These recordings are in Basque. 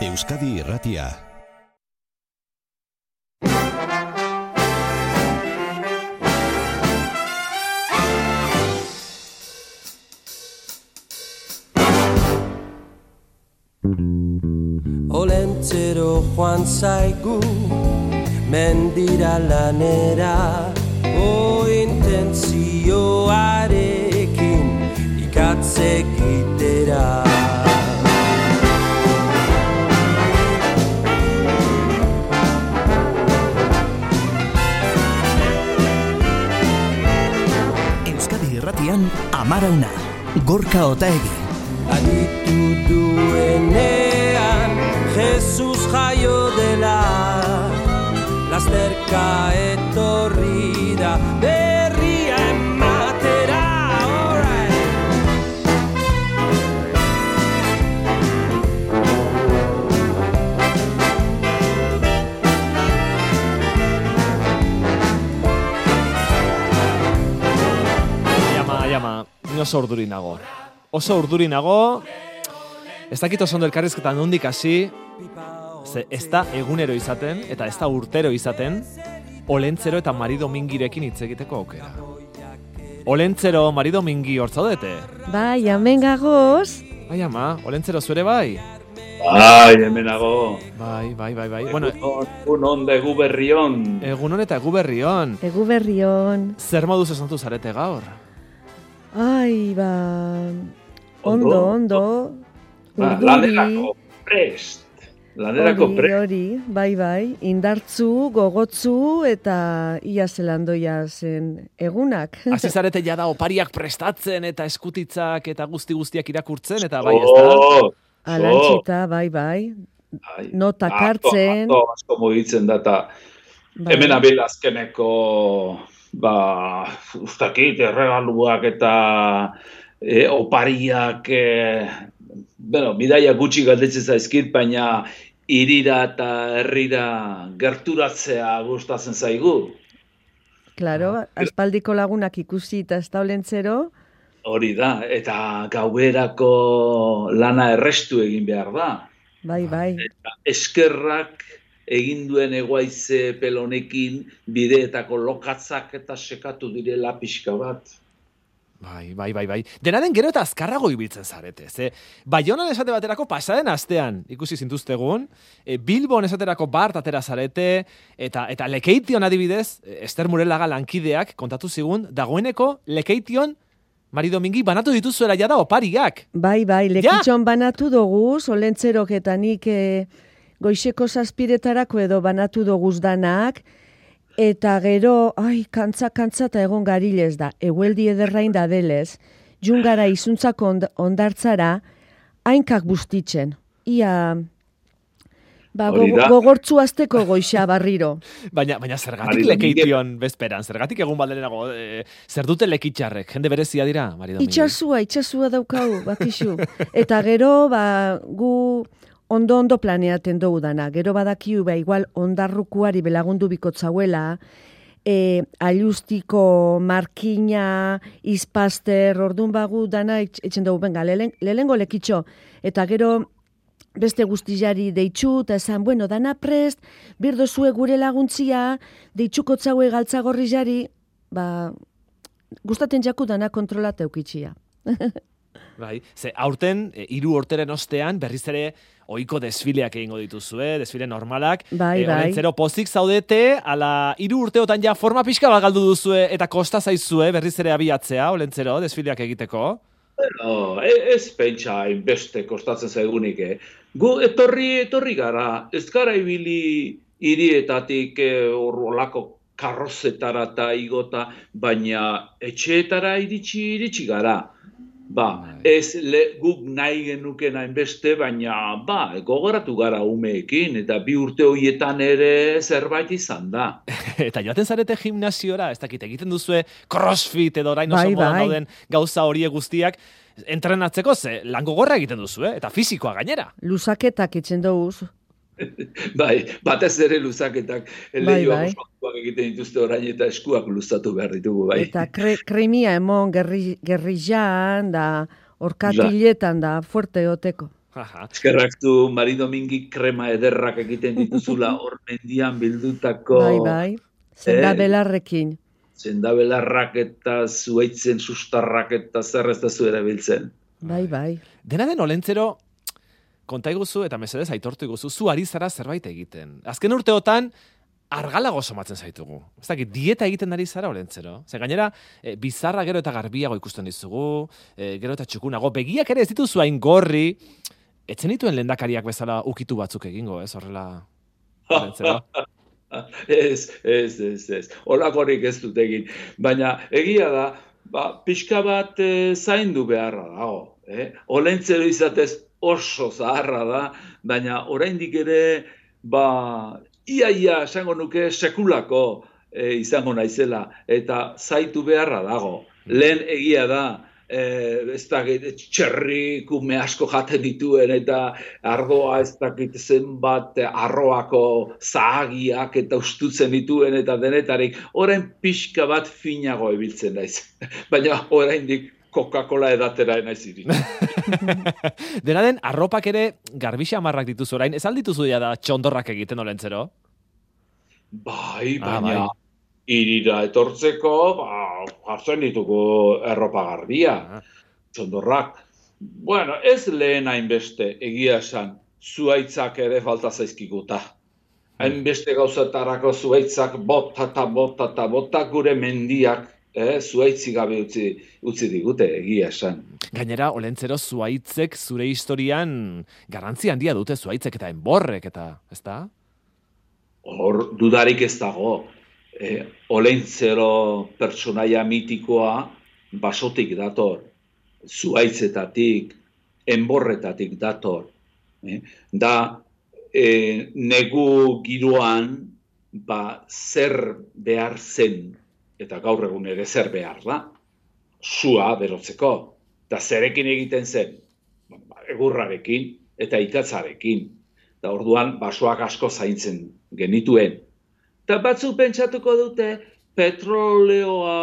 Euskadi Irratia. Olentzero joan zaigu Mendira lanera O intentzioarekin Ikatzek itera Amarauna, Gorka Otaegi. Aditu duenean Jesus jaio dela Lasterka etorri da ni oso urduri nago. Oso urduri nago, ez dakit oso ondo elkarrizketan nondik hasi, ze ez da egunero izaten, eta ez da urtero izaten, olentzero eta Mari Domingirekin hitz egiteko aukera. Olentzero, Mari Domingi hortzaudete? Bai, hemen gagoz. Bai, ama, olentzero zure bai? Bai, hemenago. Bai, bai, bai, bai. Bueno, Un onde gu berrion. egun hon eta egu berrion. Egu berrion. Zer moduz esnatu zarete gaur? Ai, ba... Ondo, Ondo. ondo. Ba, lanerako prest. Lanerako Hori, prest. hori, bai, bai. Indartzu, gogotzu eta ia zelandoia zen egunak. Hasi zarete jada opariak prestatzen eta eskutitzak eta guzti guztiak irakurtzen eta bai, ez da? Oh, Alantxita, bai, bai. ai. Notak Asko, hartzen. Asko, asko mugitzen da, eta Bai. hemen abil azkeneko, ba, ustakit, erregaluak eta e, opariak, e, bueno, bidaia gutxi galdetzen zaizkit, baina irira eta herrira gerturatzea gustatzen zaigu. Claro, aspaldiko lagunak ikusi eta ez olentzero. Hori da, eta gauerako lana errestu egin behar da. Bai, bai. Eta eskerrak egin duen egoaize pelonekin bideetako lokatzak eta sekatu direla pixka bat. Bai, bai, bai, bai. Dena den gero eta azkarrago ibiltzen zarete, ze. Baionan esate baterako pasaden astean ikusi zintuztegun, e, Bilbon esaterako bart atera zarete, eta eta lekeition adibidez, e, Ester Murelaga lankideak kontatu zigun, dagoeneko lekeition Mari Domingi banatu dituzuela jada opariak. Bai, bai, lekitxon banatu dugu, solentzerok eta nik e, goixeko zazpiretarako edo banatu doguz danak, eta gero, ai, kantza, kantza eta egon garilez da, egueldi ederrain da delez, jungara izuntzako ond ondartzara, hainkak bustitzen. Ia, ba, go, gogortzu azteko goixa barriro. Baina, baina zergatik lekeition bezperan, zergatik egun balderenago, e, zer dute lekitxarrek, jende berezia dira, Mari? Itxasua, itxasua daukau, bakizu. Eta gero, ba, gu ondo-ondo planeaten dugu dana. Gero badakiu, ba, igual ondarrukuari belagundu bikotzauela, e, alustiko, markina, izpaster, ordun bagu dana etx- etxen dugu, benga, lehen, lehengo lekitxo. Eta gero, beste guztizari deitxu, eta esan, bueno, dana prest, birdo zue gure laguntzia, deitxuko tzaue galtzagorri jari, ba, gustaten jaku dana kontrolata eukitxia. Bai, ze aurten, e, hiru urteren ostean, berriz ere ohiko desfileak egingo dituzue, desfile normalak. Bai, E, bai. Olentzero pozik zaudete, ala hiru urteotan ja forma pixka bat galdu duzue eta kosta zaizue berriz ere abiatzea, olentzero, desfileak egiteko. No, e- ez pentsa hainbeste kostatzen zaigunik, eh? Gu etorri, etorri gara, ez gara ibili hirietatik eh, hor olako karrozetara eta igota, baina etxeetara iritsi, iritsi gara. Ba, Bai. ez le, guk nahi genuken hainbeste, baina ba, gogoratu gara umeekin, eta bi urte horietan ere zerbait izan da. eta joaten zarete gimnasiora, ez dakit, egiten duzue crossfit edo orain oso Bai, modan bai. dauden gauza horiek guztiak, entrenatzeko ze lango gorra egiten duzue, eta fisikoa gainera. Luzaketak etxen dugu. Bai, batez ere luzaketak Bai, lehioak bai. ospatuak egiten dituzte orain eta eskuak luzatu behar ditugu, bai. Eta kre, kremia emon gerri, gerrijan da orkatiletan da fuerte oteko. Eskerrak du Mari Domingi krema ederrak egiten dituzula hor mendian bildutako Bai, bai. Zenda Eh, belarrekin. zendabelarrak eta zuaitzen sustarrak eta zer ez da zu erabiltzen. Bai, bai. Dena den olentzero, konta iguzu eta mesedez aitortu iguzu, zu ari zara zerbait egiten. Azken urteotan, argalago somatzen zaitugu. Ez dakit, dieta egiten ari zara olentzero. Ze gainera, e, bizarra gero eta garbiago ikusten dizugu, e, gero eta txukunago, begiak ere ez dituzu hain gorri, etzen dituen lendakariak bezala ukitu batzuk egingo, ez horrela, olentzero. Ez, ez, ez, ez. Olakorik ez dut egin. Baina egia da, ba, pixka bat e, zaindu beharra dago. Eh? Olentzero izatez oso zaharra da, baina oraindik ere, ba, ia, ia, esango nuke sekulako e, izango naizela, eta zaitu beharra dago. Lehen egia da, e, ez dakit, txerri kume asko jaten dituen, eta ardoa ez dakit zenbat arroako zahagiak eta ustutzen dituen eta denetarik, orain pixka bat finago ibiltzen naiz. Baina oraindik Coca-Cola edatera naiz iri. Dena den, arropak ere garbixa marrak dituzu orain, ez aldituzu ja da txondorrak egiten olentzero? Bai, Ah, baina bai. irira etortzeko, ba, jartzen ditugu erropa garbia, Ah. txondorrak. Bueno, ez lehen hainbeste, egia esan, zuaitzak ere falta zaizkiguta. Hainbeste gauzatarako zuaitzak bota eta bota eta bota gure mendiak, eh, zuaitzi gabe utzi, utzi digute, egia esan. Gainera, olentzero zuaitzek zure historian garrantzi handia dute zuaitzek eta enborrek eta, ezta? Hor dudarik ez dago. E, olentzero pertsonaia mitikoa basotik dator, zuaitzetatik, enborretatik dator. E, da, e, negu giroan, ba, zer behar zen, eta gaur egun ere zer behar da, sua berotzeko. Eta zerekin egiten zen, ba, egurrarekin eta ikatzarekin. Eta orduan basoak asko zaintzen genituen. Eta batzuk pentsatuko dute petroleoa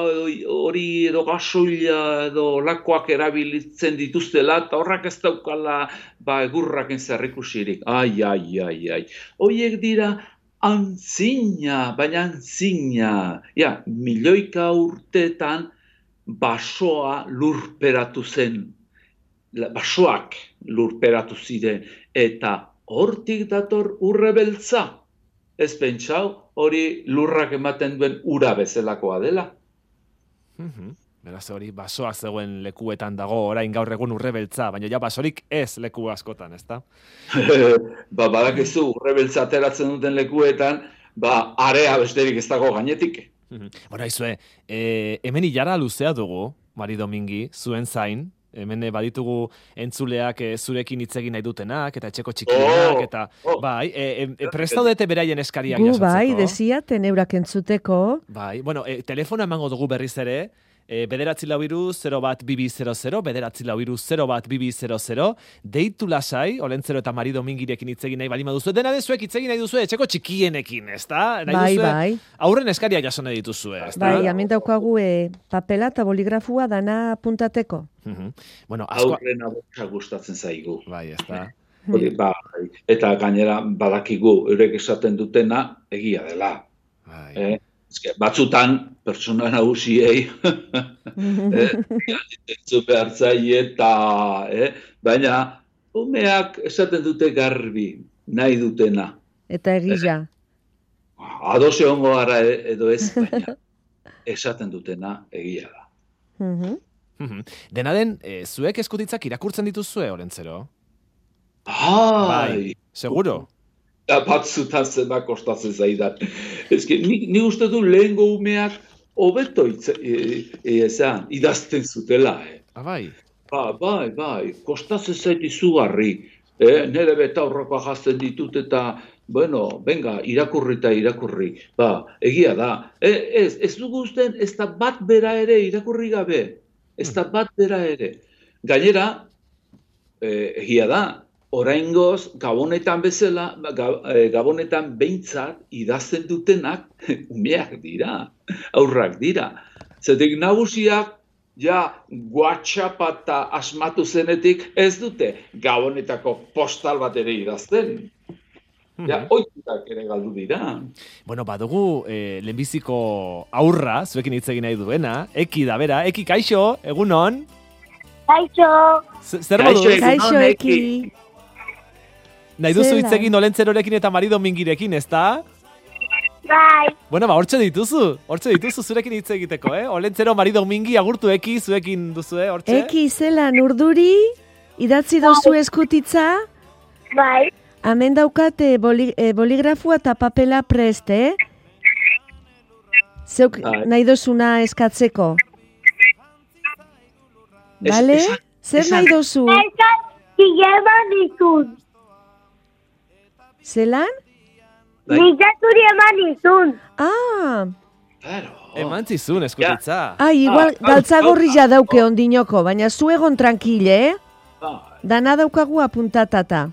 hori edo gasoila edo lakoak erabilitzen dituztela eta horrak ez daukala ba egurraken zerrikusirik. Ai, ai, ai, ai. Hoiek dira antzina, baina antzina. Ja, milioika urteetan basoa lurperatu zen basoak lurperatu ziren eta hortik dator urre beltza. Ez pentsau hori lurrak ematen duen ura bezalakoa dela. Mhm. Beraz hori basoa zegoen lekuetan dago orain gaur egun urrebeltza, baina ja basorik ez leku askotan, ezta? ba, badakizu urre beltza ateratzen duten lekuetan, ba, area besterik ez dago gainetik. Mhm. Bueno, aizue, e, hemen ilara luzea dugu, Mari Domingi, zuen zain, hemen eh, baditugu entzuleak e, zurekin hitz egin nahi dutenak, eta etxeko txikienak, Oh, eta oh. bai, e, e, prestaudete beraien eskariak Gu jasotzeko. bai, desiaten eurak entzuteko. Bai, bueno, e, telefono emango dugu berriz ere, e, bederatzi lau iru, 0 bat bibi 00, bederatzi lau iru, 0 bat bibi 00, deitu lasai, Olentzero eta Mari Domingirekin hitz egin nahi balima duzu, dena dezuek hitz egin nahi duzu etxeko txikienekin, ezta? Nahi Bai, duzue, bai. Aurren eskaria jaso nahi dituzue, ezta? Bai, hemen daukagu e, papela eta boligrafua dana apuntateko. Mhm. Bueno, asko... Aurren abotsa gustatzen zaigu. Bai, ezta. Hori, bai. Eta gainera badakigu eurek esaten dutena egia dela. Bai. Eh? Batzutan pertsona nagusiei eh, entzun behar zaie eta, eh? baina umeak esaten dute garbi, nahi dutena. Eta egila. Ados egongo gara e- edo ez, baina esaten dutena egia da. Mhm. Mhm. Dena den, e, zuek eskutitzak irakurtzen dituzue, Olentzero? Bai, Seguro? Da batzutan zema kostatzen zaidan. Eske, ni, ni uste du lehengo umeak hobeto e, e, esan, idazten zutela, eh? Ah, bai. Ba, bai, bai, kostatzen zait izugarri. Eh, nere betaurrokoa jazten ditut eta, bueno, venga, irakurri eta irakurri. Ba, egia da. E, ez, ez dugu usten, ez da bat bera ere irakurri gabe. Ez da bat bera ere. Gainera, eh, egia da, oraingoz, gabonetan bezala, eh, gabonetan behintzat idazten dutenak umeak dira, aurrak dira. Zetik nagusiak ja WhatsAppa asmatu zenetik ez dute gabonetako postal bat ere idazten. Ja, oiturak ere galdu dira. Bueno, badugu eh, lehenbiziko aurra, zuekin hitz egin nahi duena, eki da bera, eki kaixo, egunon, Kaixo, zer? Eki. Kaixo eki. Nahi duzu hitz egin olentzerorekin eta marido mingirekin, ezta? bai, Bueno, ba, hortxe dituzu, hortxe dituzu zurekin hitz egiteko, eh? Olentzero marido mingi agurtu eki zuekin duzu, eh, hortxe? Eki zelan urduri, idatzi dozu eskutitza, bai, hemen daukate boli, e, boligrafua eta papela prest, eh? Zeuk Bai. nahi dozuna eskatzeko. Ez- Bale? Zer nahi dozu? Elkan eman nizun. Zelan? Bai. Nizaturi eman nizun. Ah, Claro. Eman zizun eskutitza. ai, igual Ah, galtzagorri ah, ja dauke ondinoko, baina zu egon tranquile, eh? Bai, Dana daukagu apuntatata.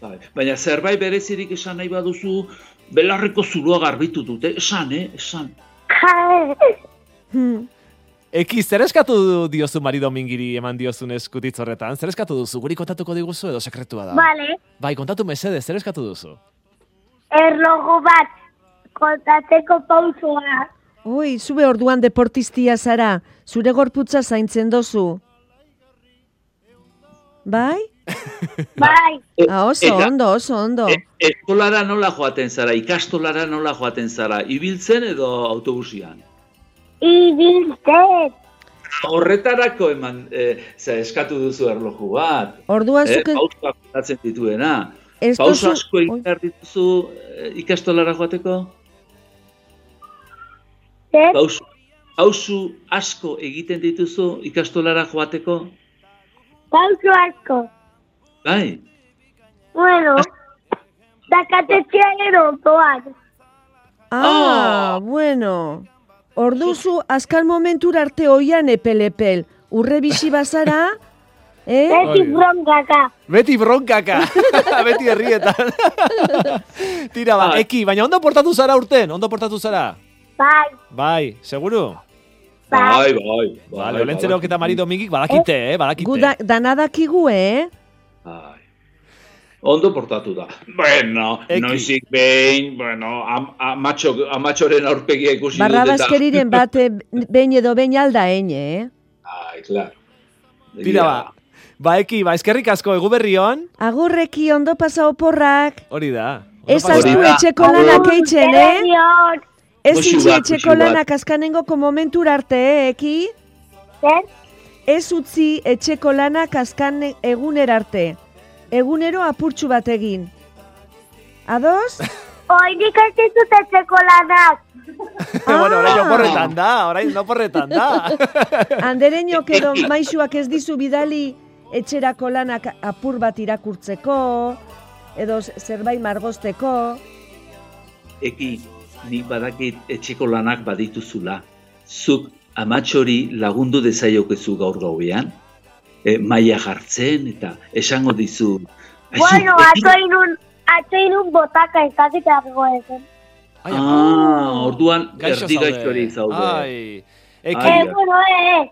bai. Baina zerbait berezirik esan nahi baduzu, belarriko zuloa garbitu dute, esan, eh, esan. Hmm. Eki, zer eskatu diozu marido mingiri eman diozun eskutitz horretan? Zer eskatu duzu? Guri kontatuko diguzu edo sekretua da? Vale, Bai, kontatu mesede, zer eskatu duzu? erlogo bat kontatzeko pausoa. Oi, zube orduan deportistia zara, zure gorputza zaintzen dozu. Bai? Bai, Ah, oso Eta- ondo, oso ondo. E, eskolara nola joaten zara, ikastolara nola joaten zara, ibiltzen edo autobusian? Ibiltzen. Horretarako eman, e, ze, eskatu duzu erloju bat. Orduan Eh, zuke... kontatzen dituena. ez dozu- asko egin behar dituzu e, ikastolara joateko? Zer? Pauso, pauso asko egiten dituzu ikastolara joateko? Pauso asko. Bai, Bueno, dakatetxea ero ondoan. Ah, bueno. Orduzu, azkal momentura arte oian epelepel. Urre bizi bazara, eh? Beti bronkaka. Beti bronkaka, beti herrietan. Tira, ba, Bai. eki, baina ondo portatu zara urten, ondo portatu zara? Bai, Bai, seguru? bai, bai. Vale, olentzerok eta marido mingik badakite, eh, badakite. Gu da, danadakigu, eh? Bai. Ondo portatu da. Bueno, Eki. noizik behin, bueno, am, amatxo, amatxoren aurpegia ikusi dut eta... Barrabazkeriren bate behin edo behin alda hein, eh? Ai, claro. Tira, ba. Ba, eki, ba, eskerrik asko egu berrion. Agurreki ondo pasa oporrak. Hori da. Ez da. etxeko lanak eitzen, eh? Ez bat, etxeko lanak azkanengoko momentura arte, eh, eki? Zer? Ez utzi etxeko lanak azkan eguner arte. Egunero apurtxu bat egin. Ados? Oinik ez ditut etxeko lanak. bueno, orain Ah. oporretan da, orain oporretan da. Andereñok edo maixuak ez dizu bidali etxerako lanak apur bat irakurtzeko, edo zerbait margosteko. Eki, nik badakit etxeko lanak badituzula. Zuk amatxori lagundu dezaiokezu gaur gauean. E, maia jartzen eta esango dizu... "Aizu, Bueno, Eki, atzo inun, atzo inun botaka eskakita ezen. Ai, Ah, orduan erdi zaude. gaixori zaude. Ai. Eki, Ai, Eh, bueno, eh, eh.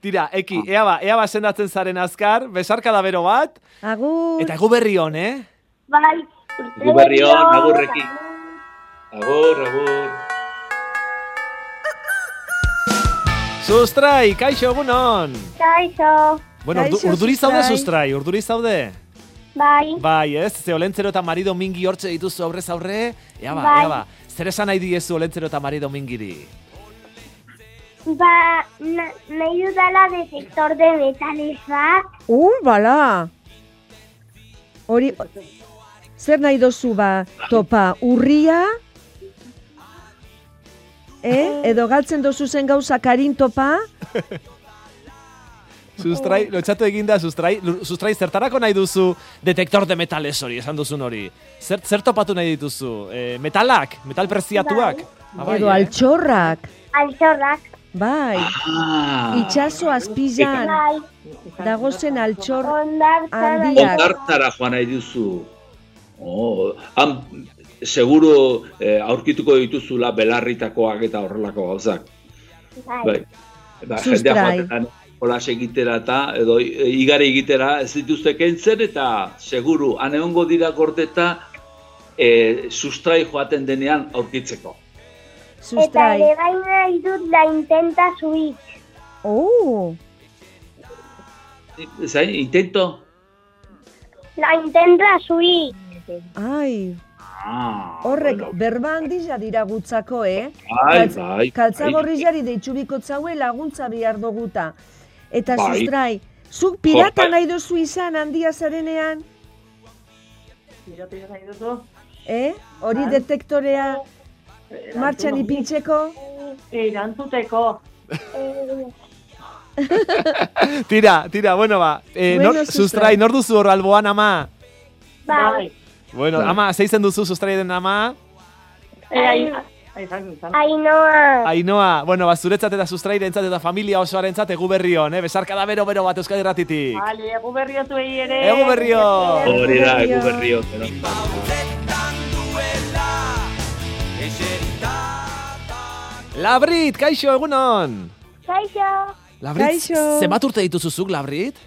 tira, eki, ea ba, ea ba sendatzen zaren azkar, besarka da bero bat, Agur, eta egu berri hon, eh? Bai. Gu berri on, agurrekin. Agur, agur. Sustrai, kaixo egunon! Kaixo. Bueno, urdu, Kaixo, urduri zaude, Sustrai. urduri zaude? Bai. Bai, ez? Ze olentzero eta marido mingi hortze dituzu aurrez aurre? Ea ba, Bai. ea ba. Zer esan nahi diezu olentzero eta marido mingiri? Ba, na, nahi dudala detektor de metales bat. uh, bala. Hori, zer nahi dozu ba, topa, urria? Eh? Edo galtzen dozu zen gauza karin topa? Sustrai, lotxatu eginda, sustrai, sustrai, zertarako nahi duzu detektor de metales hori, esan duzun hori? Zer, zer topatu nahi dituzu? E, metalak? Metal preziatuak? Ah, bai, Edo eh? altxorrak? Altxorrak. Bai, Ah, itxaso azpizan Bai. dagozen altxor handiak. ondartara joan nahi duzu. Oh, han, seguro eh, aurkituko dituzula belarritakoak eta horrelako gauzak. Bai. Bai. ba, jendea joaten jolas egitera eta edo e, igari egitera ez dituzte kentzen eta seguru han egongo dira gordeta e, sustrai joaten denean aurkitzeko. Eta Sustrai. ere bai nahi dut la intenta switch. Oh, Zain, intento? La intenta switch. ai, Ah, horrek bueno. berba handia dira gutzako, eh? Bai, Kaltz- bai. Kaltzagorri jari deitsubiko tzaue laguntza behar duguta. Eta Bai. sustrai, zuk pirata bai. nahi duzu izan handia zarenean, eh? Hori detektorea martxan ipintzeko? Erantzuteko. Tira, tira, bueno ba. Eh, Bueno, nor, sustrai. sustrai, nor duzu hor alboan ama? bai. Bueno, ama, zeizen duzu sustrai den ama? Eh. Ainoa. Ainoa, bueno, ba, zuretzat eta sustrairentzat eta familia osoarentzat egu berri hon, eh? Besarka da bero-bero bat Euskadi Ratitik. Vale, egu berrio zuei ere. Egu berrio! Hori da, egu berrio. pero- Labrit, kaixo, egunon! Kaixo. Labrit, Kaixo. zenbat urte dituzuzuk, Labrit?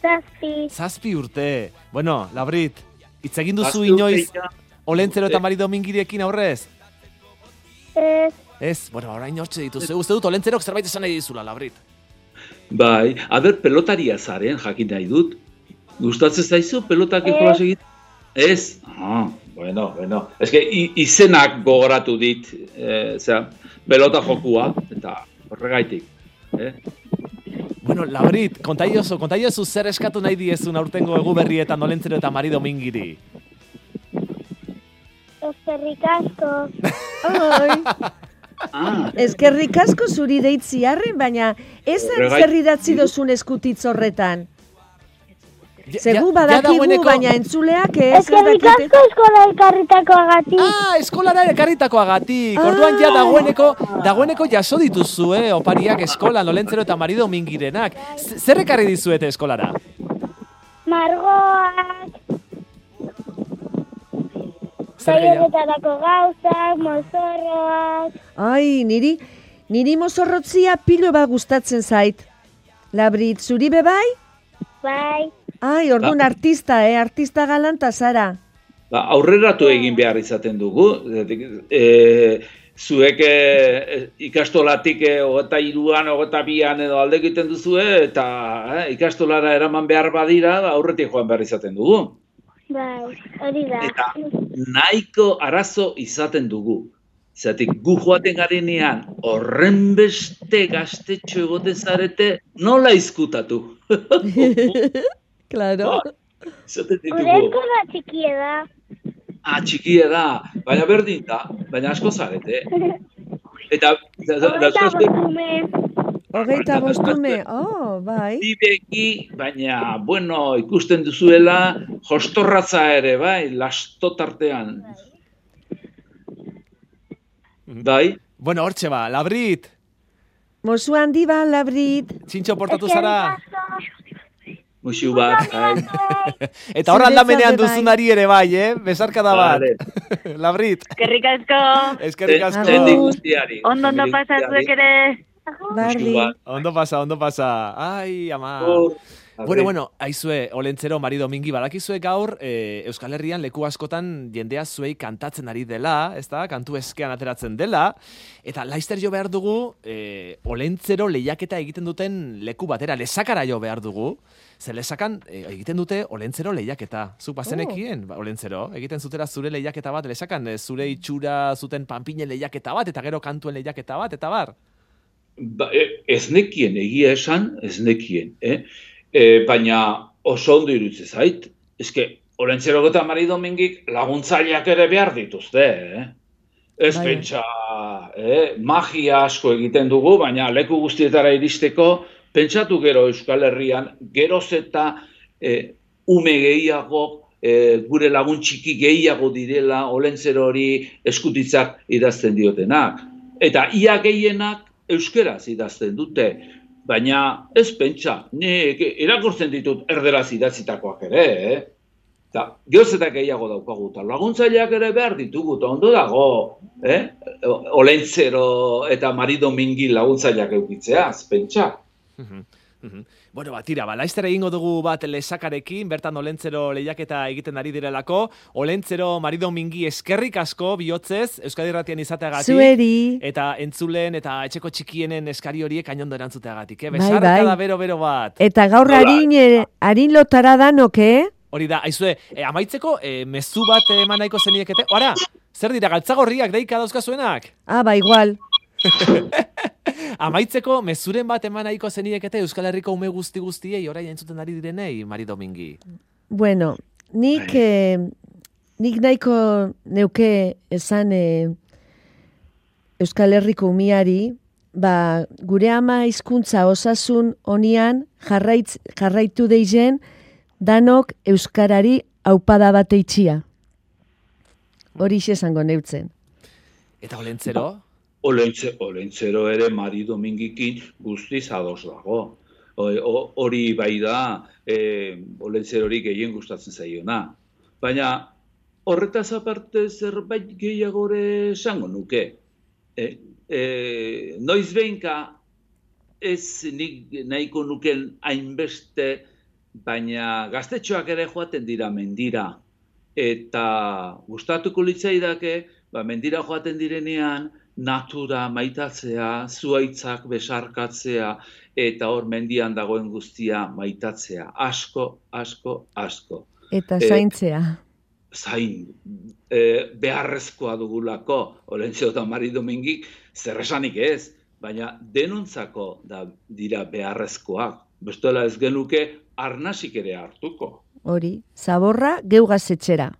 Zazpi. Zazpi urte. Bueno, Labrit, hitz egin duzu inoiz. Olentzero eta Eh. Mari Domingirekin aurrez? Ez. Ez, bueno, orain hortxe dituzu. Uste dut Olentzerok zerbait esan nahi dizula, Labrit. Bai, aber pelotaria zaren, jakin nahi dut. Gustatzen zaizu pelotak Ez. jolas egin? Ez? Ah, bueno, bueno. Ez que izenak gogoratu dit, eh, zera, pelota jokua, eta horregaitik. Eh? Bueno, Labrit, kontaiozu, kontaiozu zer eskatu nahi diezun aurtengo egu berrietan Olentzero eta Mari Domingiri. Eskerrik asko. Ah, eskerrik asko zuri deitziarren, baina ez zer idatzi dozun eskutitz horretan. Segu badakigu, dagoeneko- baina entzuleak ez ez Eskerrik dakite. asko eskola elkarritakoagatik. Ah, eskolara ekarritakoagatik. Orduan ja Ah. dagoeneko, dagoeneko jaso dituzu, eh, opariak eskolan, Olentzero eta Mari Domingirenak. Z- Zer ekarri dizuete eskolara? Margoak, zaionetarako gauzak, mozorroak. Ai, niri, niri mozorrotzia pilo bat gustatzen zait. Labrit, zuri be bai? Ai, orduan artista, eh? Artista galanta zara. ba, aurreratu egin behar izaten dugu. E, zuek e, ikastolatik e, ogeta iruan, ogeta bian edo alde egiten duzue, eta eh, ikastolara eraman behar badira, aurretik joan behar izaten dugu. Bai, hori da. Eta nahiko arazo izaten dugu. Zatik, gu joaten garenean horren beste gaztetxo egote zarete, nola izkutatu? Claro. Izaten Gure ditugu. eskola txikia da. Ah, txikia da, baina berdin da, baina asko zarete. Eta, Hogeita dauzkazue bostume. Hogeita Barkatu, bostume, oh, bai. bi begi, baina, bueno, ikusten duzuela, jostorratza ere, bai, lasto tartean. Bai, Bueno, hortxe ba, Labrit, Mozu handi ba, labrit. txintxo portatu zara. Musu bat, bai. Eta hor aldamenean be bai. duzunari ere bai, eh? Besarka da bat. Labrit, Eskerrik asko. eskerrik asko. Ondo ondo pasatzuek guztiari. ere. Bardi. Ondo pasa, ondo pasa. Ai, ama. Agur. Bueno, bueno, aizue, Olentzero, Mari Domingi, badakizue gaur, e, Euskal Herrian leku askotan jendea zuei kantatzen ari dela, ez da, kantu eskean ateratzen dela, eta laizter jo behar dugu, e, Olentzero lehiaketa egiten duten leku batera, lesakara jo behar dugu, ze lesakan e, egiten dute Olentzero lehiaketa. Zuk bazenekien, ba, Olentzero, egiten zutera zure lehiaketa bat, lesakan, zure itxura zuten panpine lehiaketa bat, eta gero kantuen lehiaketa bat, eta bar. Ba, ez nekien, egia esan, ez nekien. Eh? E, baina oso ondo iruditzen zait. Eske, Olentzero eta Mari Domingik laguntzaileak ere behar dituzte. Eh? Ez Bai. pentsa, eh? magia asko egiten dugu, baina leku guztietara iristeko, pentsatu gero Euskal Herrian, geroz eta eh, ume gehiago, eh, gure lagun txiki gehiago direla Olentzero hori eskutitzak idazten diotenak. Eta ia gehienak euskeraz idazten dute. Baina ez pentsa, nik irakurtzen ditut erderaz idatzitakoak ere, eh? Eta, gehoz eta gehiago daukagu, eta laguntzaileak ere behar ditugu, eta ondo dago, eh? Olentzero eta Mari Domingi laguntzaileak eukitzea, pentsa. Mhm, mhm. Bueno, ba, tira, ba, laizter egingo dugu bat lesakarekin, bertan olentzero lehiaketa egiten ari direlako, olentzero marido mingi eskerrik asko bihotzez, Euskadi Ratian izateagatik. Zueri. Eta entzulen eta etxeko txikienen eskari horiek ainondo erantzuteagatik, eh? Bai, Besarka bai. da bero-bero bat. Eta gaur harin, ere- harin lotara danok, eh? Hori da, aizue, e, amaitzeko, e, mezu bat eman nahiko zeniekete. Ora, zer dira, galtzagorriak deika dauzkazuenak? Ah, ba, igual. Amaitzeko, mezuren bat eman nahiko zeniekete Euskal Herriko ume guzti guztiei, orain entzuten ari direnei, Mari Domingi. Bueno, nik, eh, nik nahiko neuke esan eh, Euskal Herriko umiari, ba, gure ama hizkuntza osasun honian jarraitz, jarraitu deizen danok Euskarari aupada bat eitxia. Hori esango neutzen. Eta olentzero? Olentze, olentzero ere Mari Domingikin guztiz ados dago. Hori bai da, e, olentzerori gehien gustatzen zaiona. Baina, horretaz aparte zerbait gehiagore esango nuke. E, e, noiz behinka, ez nik nahiko nuken hainbeste, baina gaztetxoak ere joaten dira mendira. Eta gustatuko litzaidake, ba, mendira joaten direnean, natura maitatzea, zuaitzak besarkatzea, eta hor mendian dagoen guztia maitatzea. Asko, asko, asko. Eta Eh, zaintzea. Zain, e, beharrezkoa dugulako, Olentzio eta Mari Domingik, zer esanik ez, baina denontzako da dira beharrezkoak. Bestela ez genuke arnasik ere hartuko. Hori, zaborra geugaz etxera.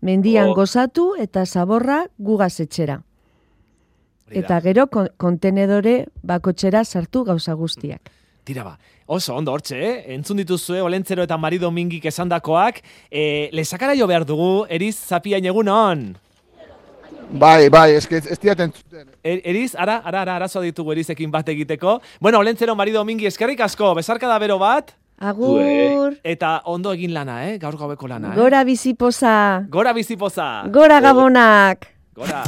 Mendian Oh. gozatu eta zaborra gugaz etxera. Da. Eta gero kon- kontenedore bakotxera sartu gauza guztiak. Tira ba, oso ondo hortxe, eh? entzun dituzue Olentzero eta Mari Domingik esandakoak, e, lesakara jo behar dugu, eriz zapiain egun on. Bai, bai, eske ez, ez diat entzuten. Er, eriz, ara, ara, ara, arazoa ditugu erizekin bat egiteko. Bueno, Olentzero Mari Domingi eskerrik asko, besarka da bero bat, Agur, eta ondo egin lana, eh? gaur gaueko lana. Eh? gora bizipoza, Gora bizipoza! gora gabonak. Gora!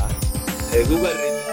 Egu berri